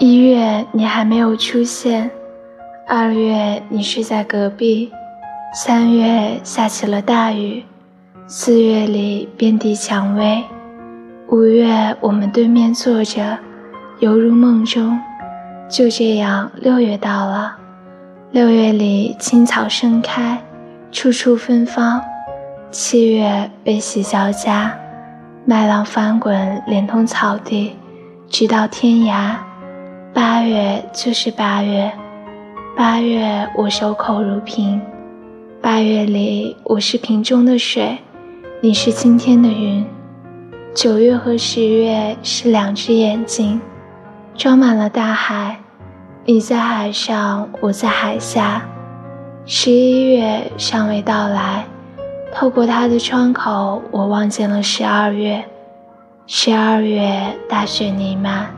一月你还没有出现，二月你睡在隔壁，三月下起了大雨，四月里遍地蔷薇，五月我们对面坐着，犹如梦中。就这样，六月到了，六月里青草盛开，处处芬芳；七月悲喜交加，麦浪翻滚，连通草地，直到天涯。八月就是八月，八月我守口如瓶，八月里我是瓶中的水，你是今天的云。九月和十月是两只眼睛，装满了大海，你在海上，我在海下。十一月尚未到来，透过它的窗口，我望见了十二月。十二月大雪弥漫。